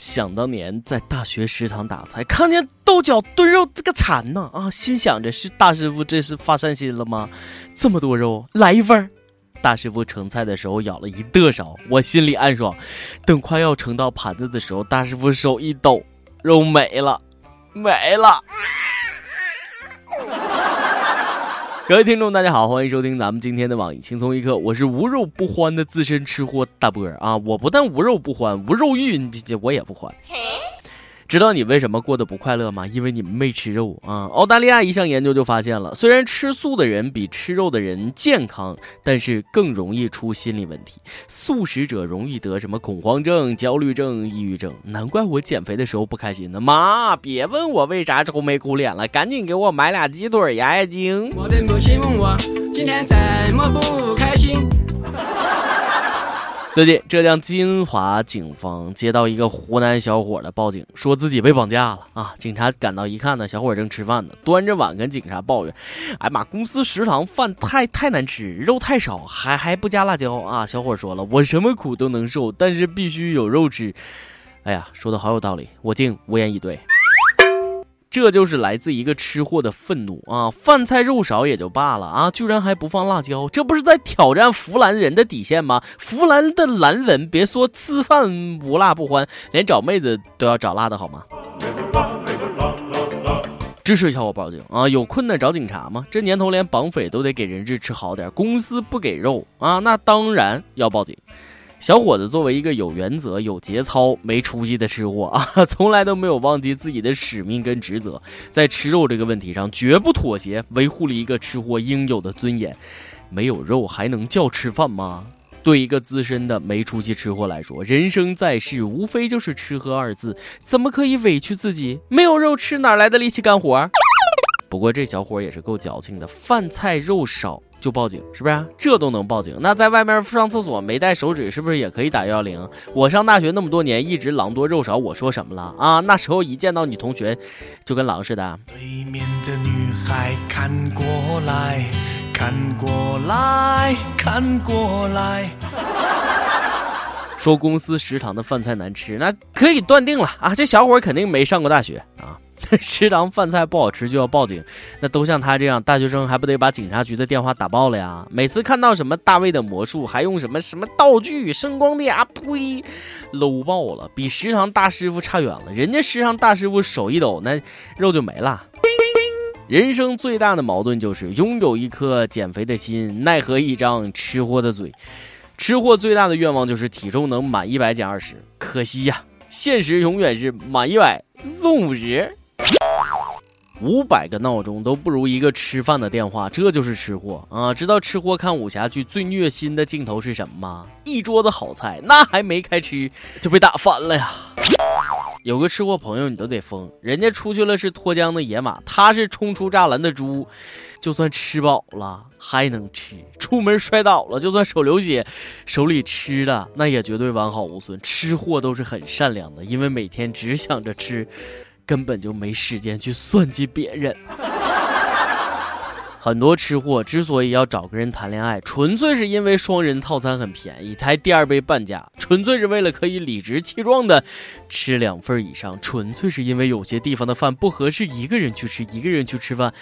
想当年在大学食堂打菜，看见豆角炖肉这个馋呢啊，心想着是大师傅这是发善心了吗？这么多肉，来一份。大师傅盛菜的时候舀了一得勺，我心里暗爽。等快要盛到盘子的时候，大师傅手一抖，肉没了，没了。各位听众，大家好，欢迎收听咱们今天的网易轻松一刻，我是无肉不欢的资深吃货大波儿啊！我不但无肉不欢，无肉欲我也不欢。知道你为什么过得不快乐吗？因为你没吃肉啊！澳大利亚一项研究就发现了，虽然吃素的人比吃肉的人健康，但是更容易出心理问题。素食者容易得什么恐慌症、焦虑症、抑郁症。难怪我减肥的时候不开心呢！妈，别问我为啥愁眉苦脸了，赶紧给我买俩鸡腿压压惊。我的母亲问我今天怎么不。最近，浙江金华警方接到一个湖南小伙的报警，说自己被绑架了啊！警察赶到一看呢，小伙正吃饭呢，端着碗跟警察抱怨：“哎妈，公司食堂饭太太难吃，肉太少，还还不加辣椒啊！”小伙说了：“我什么苦都能受，但是必须有肉吃。”哎呀，说的好有道理，我竟无言以对。这就是来自一个吃货的愤怒啊！饭菜肉少也就罢了啊，居然还不放辣椒，这不是在挑战弗兰人的底线吗？弗兰的蓝文别说吃饭无辣不欢，连找妹子都要找辣的好吗？支持小伙报警啊！有困难找警察吗？这年头连绑匪都得给人质吃好点，公司不给肉啊，那当然要报警。小伙子作为一个有原则、有节操、没出息的吃货 啊，从来都没有忘记自己的使命跟职责，在吃肉这个问题上绝不妥协，维护了一个吃货应有的尊严。没有肉还能叫吃饭吗？对一个资深的没出息吃货来说，人生在世无非就是吃喝二字，怎么可以委屈自己？没有肉吃哪来的力气干活？不过这小伙也是够矫情的，饭菜肉少。就报警是不是？这都能报警？那在外面上厕所没带手纸，是不是也可以打幺幺零？我上大学那么多年，一直狼多肉少，我说什么了啊？那时候一见到女同学，就跟狼似的。对面的女孩看过来看过来看过来，说公司食堂的饭菜难吃，那可以断定了啊，这小伙肯定没上过大学啊。食堂饭菜不好吃就要报警，那都像他这样大学生还不得把警察局的电话打爆了呀？每次看到什么大卫的魔术，还用什么什么道具、声光电啊，呸，low 爆了，比食堂大师傅差远了。人家食堂大师傅手一抖，那肉就没了。人生最大的矛盾就是拥有一颗减肥的心，奈何一张吃货的嘴。吃货最大的愿望就是体重能满一百减二十，可惜呀，现实永远是满一百送五十。五百个闹钟都不如一个吃饭的电话，这就是吃货啊！知道吃货看武侠剧最虐心的镜头是什么吗？一桌子好菜，那还没开吃就被打翻了呀！有个吃货朋友你都得疯，人家出去了是脱缰的野马，他是冲出栅栏的猪，就算吃饱了还能吃，出门摔倒了就算手流血，手里吃的那也绝对完好无损。吃货都是很善良的，因为每天只想着吃。根本就没时间去算计别人。很多吃货之所以要找个人谈恋爱，纯粹是因为双人套餐很便宜，才第二杯半价，纯粹是为了可以理直气壮的吃两份以上，纯粹是因为有些地方的饭不合适一个人去吃，一个人去吃饭，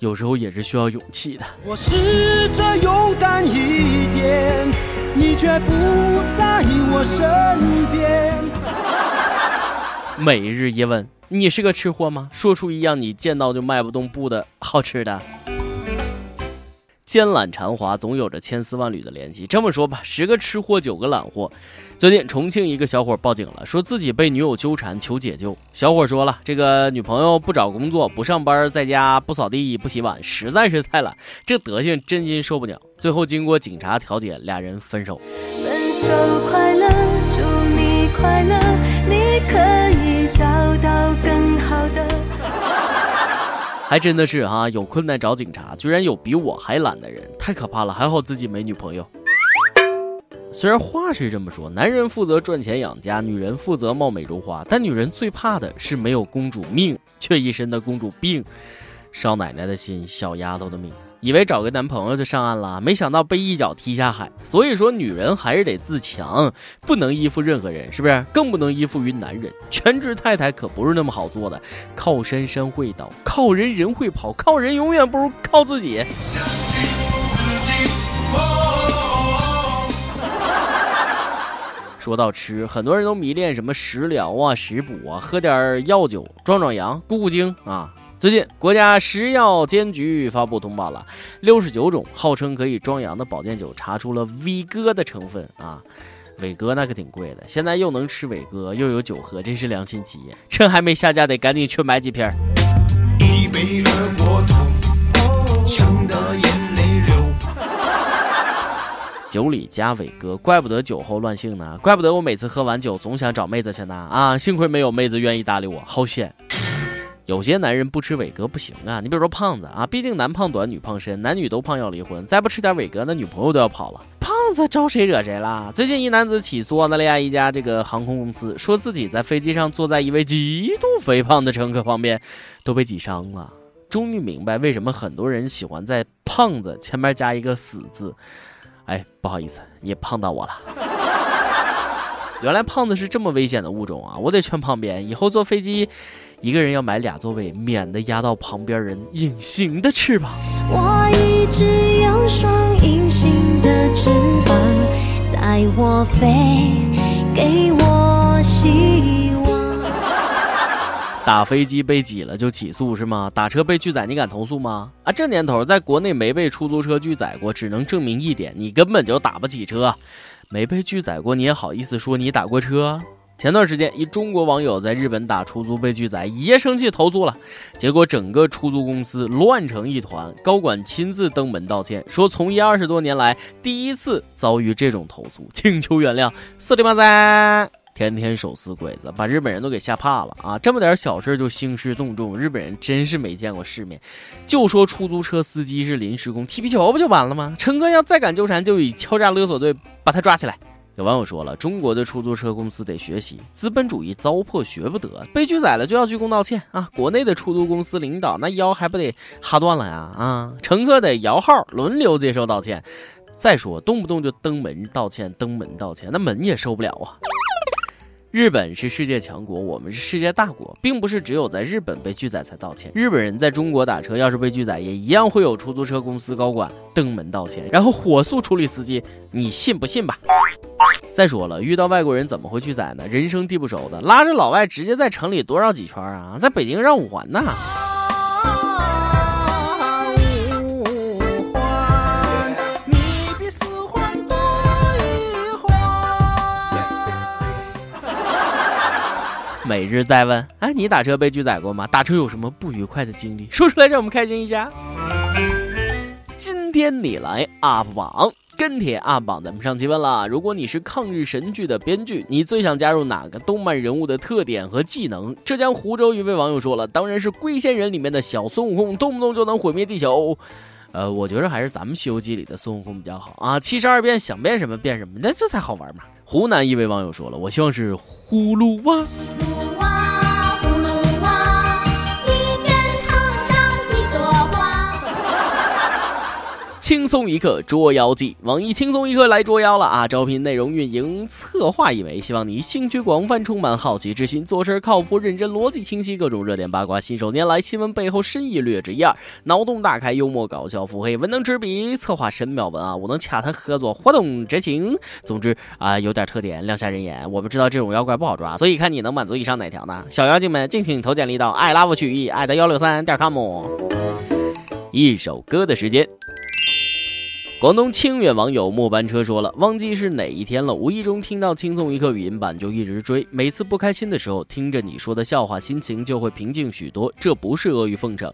有时候也是需要勇气的。我试着勇敢一点，你却不在我身边。每日一问。你是个吃货吗？说出一样你见到就迈不动步的好吃的。奸懒馋滑，总有着千丝万缕的联系。这么说吧，十个吃货九个懒货。最近重庆一个小伙报警了，说自己被女友纠缠，求解救。小伙说了，这个女朋友不找工作，不上班，在家不扫地不洗碗，实在是太懒，这德行真心受不了。最后经过警察调解，俩人分手。分手快乐，祝你快乐，可以找到更好的。还真的是哈，有困难找警察，居然有比我还懒的人，太可怕了。还好自己没女朋友。虽然话是这么说，男人负责赚钱养家，女人负责貌美如花，但女人最怕的是没有公主命，却一身的公主病。少奶奶的心，小丫头的命。以为找个男朋友就上岸了，没想到被一脚踢下海。所以说，女人还是得自强，不能依附任何人，是不是？更不能依附于男人。全职太太可不是那么好做的，靠山山会倒，靠人人会跑，靠人永远不如靠自己。说到吃，很多人都迷恋什么食疗啊、食补啊，喝点药酒壮壮阳、固固精啊。最近，国家食药监局发布通报了，六十九种号称可以壮阳的保健酒查出了伟哥的成分啊，伟哥那可挺贵的，现在又能吃伟哥，又有酒喝，真是良心企业。趁还没下架，得赶紧去买几瓶。一杯二锅头，呛得眼泪流。酒里加伟哥，怪不得酒后乱性呢，怪不得我每次喝完酒总想找妹子去呢啊！幸亏没有妹子愿意搭理我，好险。有些男人不吃伟哥不行啊！你比如说胖子啊，毕竟男胖短女胖身，男女都胖要离婚，再不吃点伟哥，那女朋友都要跑了。胖子招谁惹谁了？最近一男子起诉澳大利亚一家这个航空公司，说自己在飞机上坐在一位极度肥胖的乘客旁边，都被挤伤了。终于明白为什么很多人喜欢在“胖子”前面加一个“死”字。哎，不好意思，你胖到我了。原来胖子是这么危险的物种啊！我得劝胖边，以后坐飞机。一个人要买俩座位，免得压到旁边人隐形的翅膀。我一直有双隐形的翅膀，带我飞，给我希望。打飞机被挤了就起诉是吗？打车被拒载你敢投诉吗？啊，这年头在国内没被出租车拒载过，只能证明一点，你根本就打不起车。没被拒载过，你也好意思说你打过车？前段时间，一中国网友在日本打出租被拒载，一夜生气投诉了，结果整个出租公司乱成一团，高管亲自登门道歉，说从业二十多年来第一次遭遇这种投诉，请求原谅。四里八三，天天手撕鬼子，把日本人都给吓怕了啊！这么点小事就兴师动众，日本人真是没见过世面。就说出租车司机是临时工，踢皮球不就完了吗？乘客要再敢纠缠，就以敲诈勒索罪把他抓起来。有网友说了，中国的出租车公司得学习资本主义，糟粕学不得，被拒载了就要鞠躬道歉啊！国内的出租公司领导那腰还不得哈断了呀啊！乘客得摇号轮流接受道歉，再说动不动就登门道歉，登门道歉，那门也受不了啊！日本是世界强国，我们是世界大国，并不是只有在日本被拒载才道歉。日本人在中国打车，要是被拒载，也一样会有出租车公司高管登门道歉，然后火速处理司机。你信不信吧？再说了，遇到外国人怎么会拒载呢？人生地不熟的，拉着老外直接在城里多绕几圈啊，在北京绕五环呢。每日再问，哎，你打车被拒载过吗？打车有什么不愉快的经历？说出来让我们开心一下。今天你来 UP 榜跟帖 UP 榜，咱们上期问了，如果你是抗日神剧的编剧，你最想加入哪个动漫人物的特点和技能？浙江湖州一位网友说了，当然是龟仙人里面的小孙悟空，动不动就能毁灭地球。呃，我觉得还是咱们《西游记》里的孙悟空比较好啊，七十二变想变什么变什么，那这才好玩嘛。湖南一位网友说了，我希望是葫芦娃。轻松一刻捉妖记，网易轻松一刻来捉妖了啊！招聘内容运营策划一枚，希望你兴趣广泛，充满好奇之心，做事靠谱认真，逻辑清晰，各种热点八卦，信手拈来，新闻背后深意略知一二，脑洞大开，幽默搞笑，腹黑，文能执笔，策划神妙文啊，我能洽谈合作活动执行。总之啊，有点特点，亮瞎人眼。我们知道这种妖怪不好抓，所以看你能满足以上哪条呢？小妖精们，敬请投简历到爱拉夫曲艺爱的幺六三点 com。一首歌的时间。广东清远网友末班车说了，忘记是哪一天了，无意中听到轻松一刻语音版就一直追，每次不开心的时候听着你说的笑话，心情就会平静许多。这不是阿谀奉承。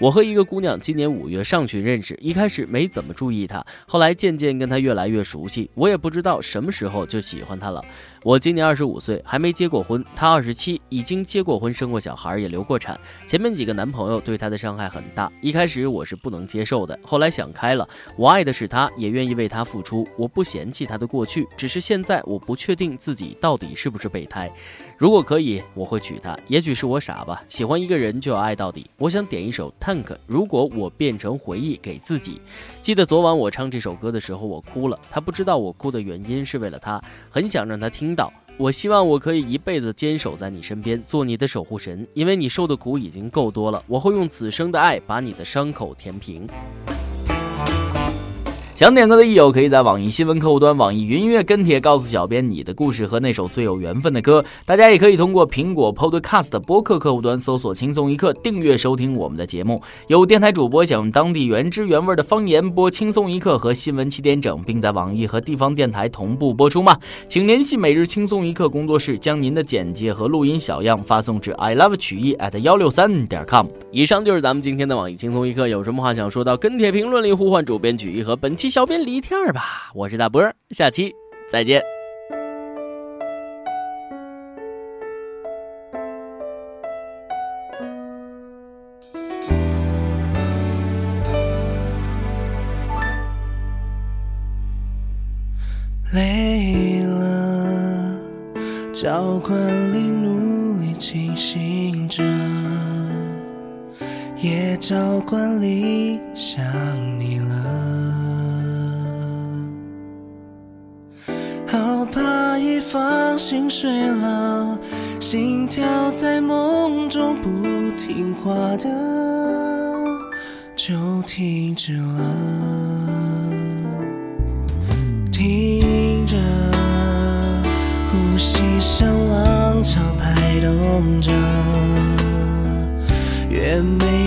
我和一个姑娘今年五月上旬认识，一开始没怎么注意她，后来渐渐跟她越来越熟悉，我也不知道什么时候就喜欢她了。我今年二十五岁，还没结过婚。她二十七，已经结过婚，生过小孩，也流过产。前面几个男朋友对她的伤害很大，一开始我是不能接受的，后来想开了。我爱的是她，也愿意为她付出。我不嫌弃她的过去，只是现在我不确定自己到底是不是备胎。如果可以，我会娶她。也许是我傻吧，喜欢一个人就要爱到底。我想点一首 Tank，如果我变成回忆给自己。记得昨晚我唱这首歌的时候，我哭了。他不知道我哭的原因是为了他，很想让他听我希望我可以一辈子坚守在你身边，做你的守护神，因为你受的苦已经够多了。我会用此生的爱把你的伤口填平。想点歌的益友可以在网易新闻客户端、网易云音乐跟帖告诉小编你的故事和那首最有缘分的歌。大家也可以通过苹果 Podcast 播客客户端搜索“轻松一刻”，订阅收听我们的节目。有电台主播想用当地原汁原味的方言播《轻松一刻》和新闻七点整，并在网易和地方电台同步播出吗？请联系每日轻松一刻工作室，将您的简介和录音小样发送至 i love 曲艺 at 幺六三点 com。以上就是咱们今天的网易轻松一刻，有什么话想说到跟帖评论里呼唤主编曲艺和本期。小编李天儿吧，我是大波儿，下期再见。累了，教官里努力清醒着，也教官里想你了。放心睡了，心跳在梦中不听话的就停止了，听着呼吸像浪潮拍动着，越美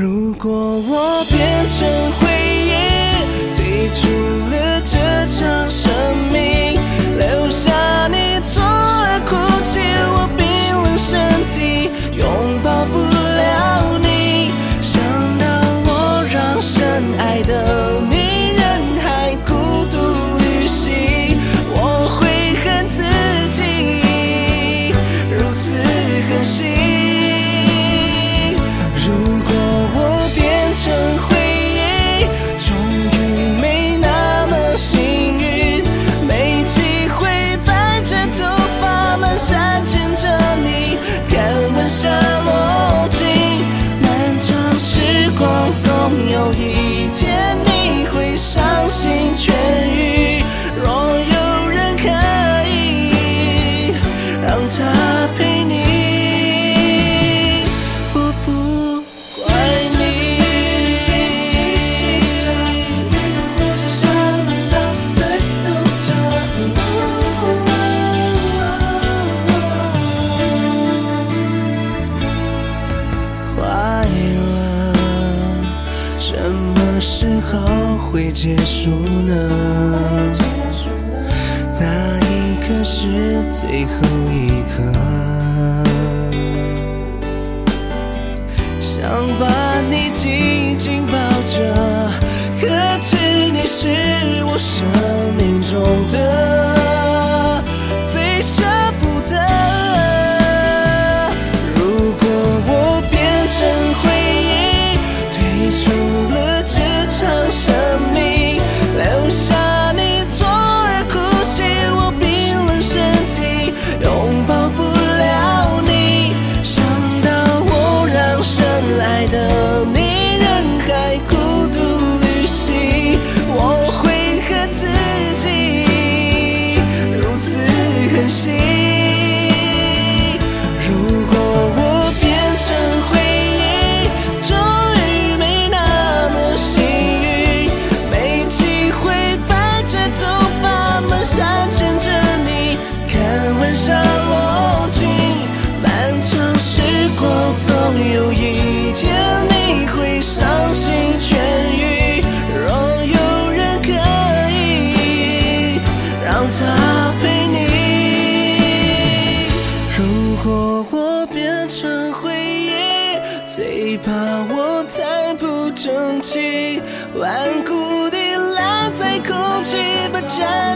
如果我变成回忆，退出了这场生命，留下你左耳哭泣，我冰冷身体拥抱不了你。想到我让深爱的你人海孤独旅行，我会恨自己如此狠心。让是最后一刻。不争气，顽固地赖在空气，霸占。